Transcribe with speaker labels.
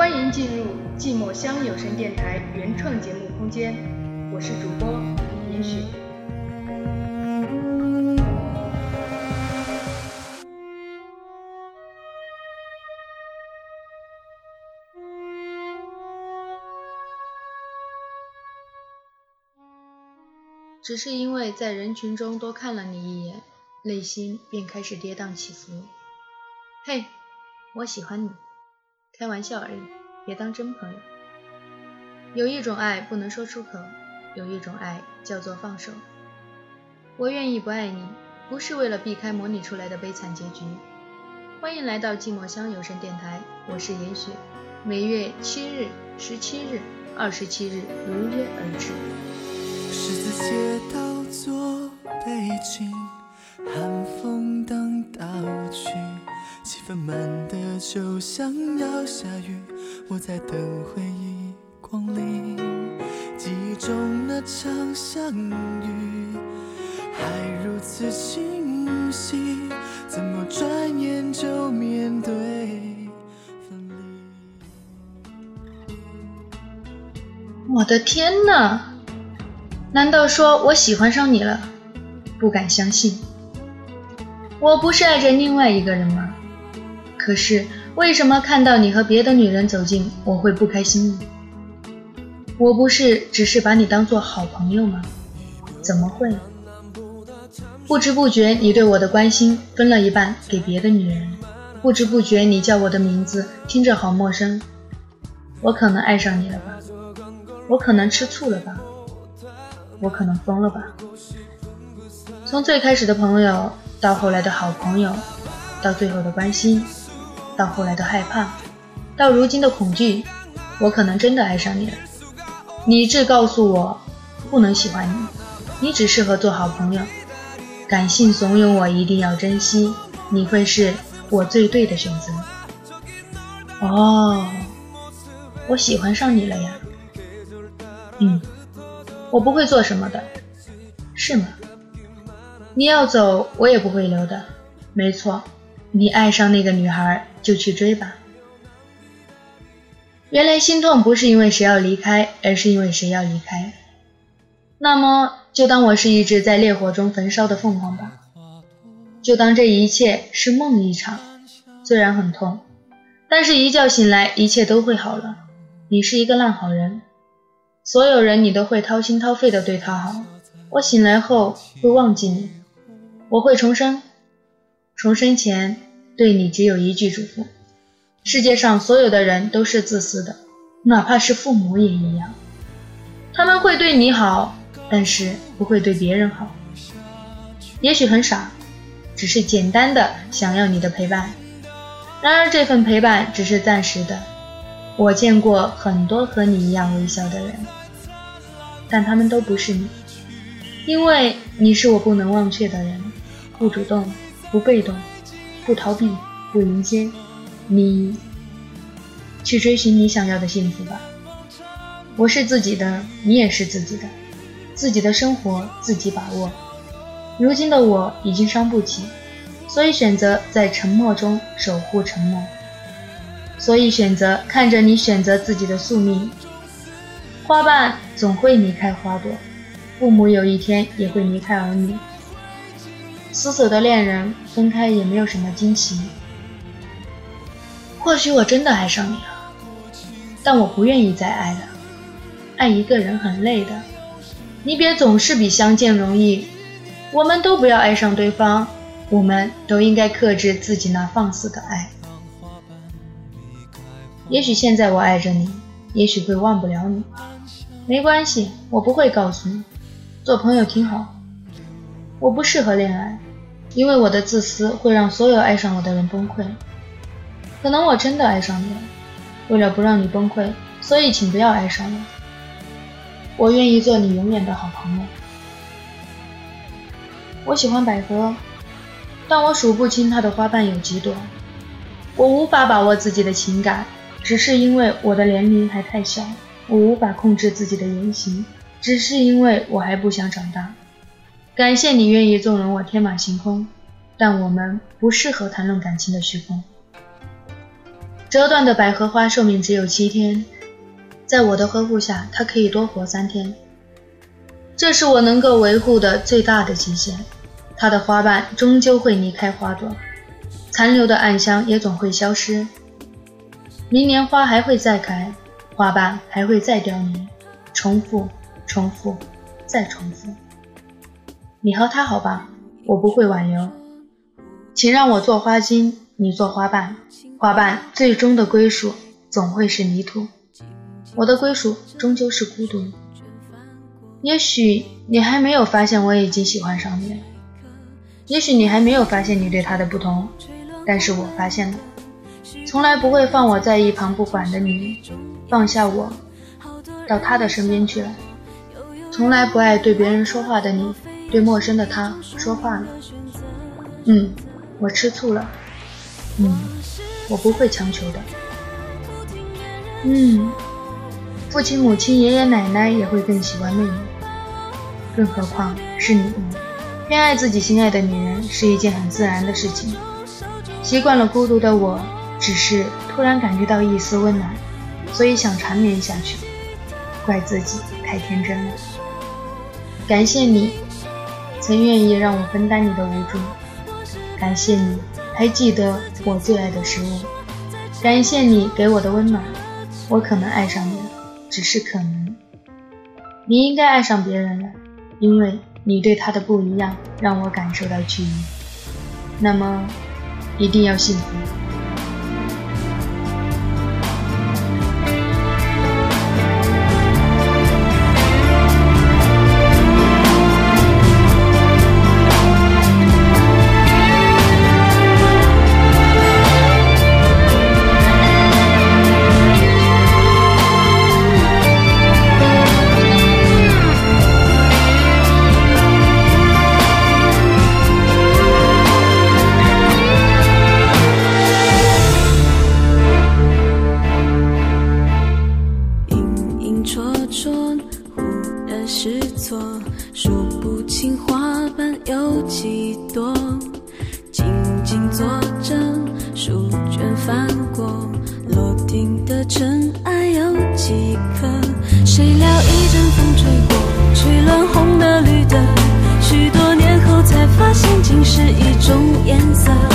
Speaker 1: 欢迎进入寂寞乡有声电台原创节目空间，我是主播严雪。只是因为在人群中多看了你一眼，内心便开始跌宕起伏。嘿，我喜欢你。开玩笑而已，别当真朋友。有一种爱不能说出口，有一种爱叫做放手。我愿意不爱你，不是为了避开模拟出来的悲惨结局。欢迎来到寂寞乡有声电台，我是严雪，每月七日、十七日、二十七日如约而至。十字街道做背景，寒风当道具。气氛满的就像要下雨，我在等回忆光临。记忆中那场相遇还如此清晰，怎么转眼就面对分离？我的天哪！难道说我喜欢上你了？不敢相信，我不是爱着另外一个人吗？可是，为什么看到你和别的女人走近，我会不开心呢？我不是只是把你当做好朋友吗？怎么会？不知不觉，你对我的关心分了一半给别的女人。不知不觉，你叫我的名字，听着好陌生。我可能爱上你了吧？我可能吃醋了吧？我可能疯了吧？从最开始的朋友，到后来的好朋友，到最后的关心。到后来的害怕，到如今的恐惧，我可能真的爱上你了。理智告诉我不能喜欢你，你只适合做好朋友。感性怂恿我一定要珍惜，你会是我最对的选择。哦，我喜欢上你了呀。嗯，我不会做什么的，是吗？你要走，我也不会留的。没错。你爱上那个女孩，就去追吧。原来心痛不是因为谁要离开，而是因为谁要离开。那么，就当我是一只在烈火中焚烧的凤凰吧。就当这一切是梦一场，虽然很痛，但是一觉醒来，一切都会好了。你是一个烂好人，所有人你都会掏心掏肺的对他好。我醒来后会忘记你，我会重生。重生前，对你只有一句嘱咐：世界上所有的人都是自私的，哪怕是父母也一样。他们会对你好，但是不会对别人好。也许很傻，只是简单的想要你的陪伴。然而这份陪伴只是暂时的。我见过很多和你一样微笑的人，但他们都不是你，因为你是我不能忘却的人，不主动。不被动，不逃避，不迎接，你去追寻你想要的幸福吧。我是自己的，你也是自己的，自己的生活自己把握。如今的我已经伤不起，所以选择在沉默中守护沉默，所以选择看着你选择自己的宿命。花瓣总会离开花朵，父母有一天也会离开儿女。死守的恋人分开也没有什么惊奇。或许我真的爱上你了，但我不愿意再爱了。爱一个人很累的，你别总是比相见容易。我们都不要爱上对方，我们都应该克制自己那放肆的爱。也许现在我爱着你，也许会忘不了你。没关系，我不会告诉你。做朋友挺好。我不适合恋爱，因为我的自私会让所有爱上我的人崩溃。可能我真的爱上你了，为了不让你崩溃，所以请不要爱上我。我愿意做你永远的好朋友。我喜欢百合，但我数不清它的花瓣有几朵。我无法把握自己的情感，只是因为我的年龄还太小。我无法控制自己的言行，只是因为我还不想长大。感谢你愿意纵容我天马行空，但我们不适合谈论感情的虚空。折断的百合花寿命只有七天，在我的呵护下，它可以多活三天。这是我能够维护的最大的极限。它的花瓣终究会离开花朵，残留的暗香也总会消失。明年花还会再开，花瓣还会再凋零，重复，重复，再重复。你和他好吧，我不会挽留。请让我做花茎，你做花瓣。花瓣最终的归属总会是泥土，我的归属终究是孤独。也许你还没有发现我已经喜欢上你了，也许你还没有发现你对他的不同，但是我发现了。从来不会放我在一旁不管的你，放下我，到他的身边去了。从来不爱对别人说话的你，对陌生的他说话了。嗯，我吃醋了。嗯。我不会强求的。嗯，父亲、母亲、爷爷奶奶也会更喜欢妹妹，更何况是你。偏爱自己心爱的女人是一件很自然的事情。习惯了孤独的我，只是突然感觉到一丝温暖，所以想缠绵下去。怪自己太天真了。感谢你，曾愿意让我分担你的无助。感谢你。还记得我最爱的食物，感谢你给我的温暖，我可能爱上你了，只是可能。你应该爱上别人了，因为你对他的不一样让我感受到距离。那么，一定要幸福。
Speaker 2: 种颜色。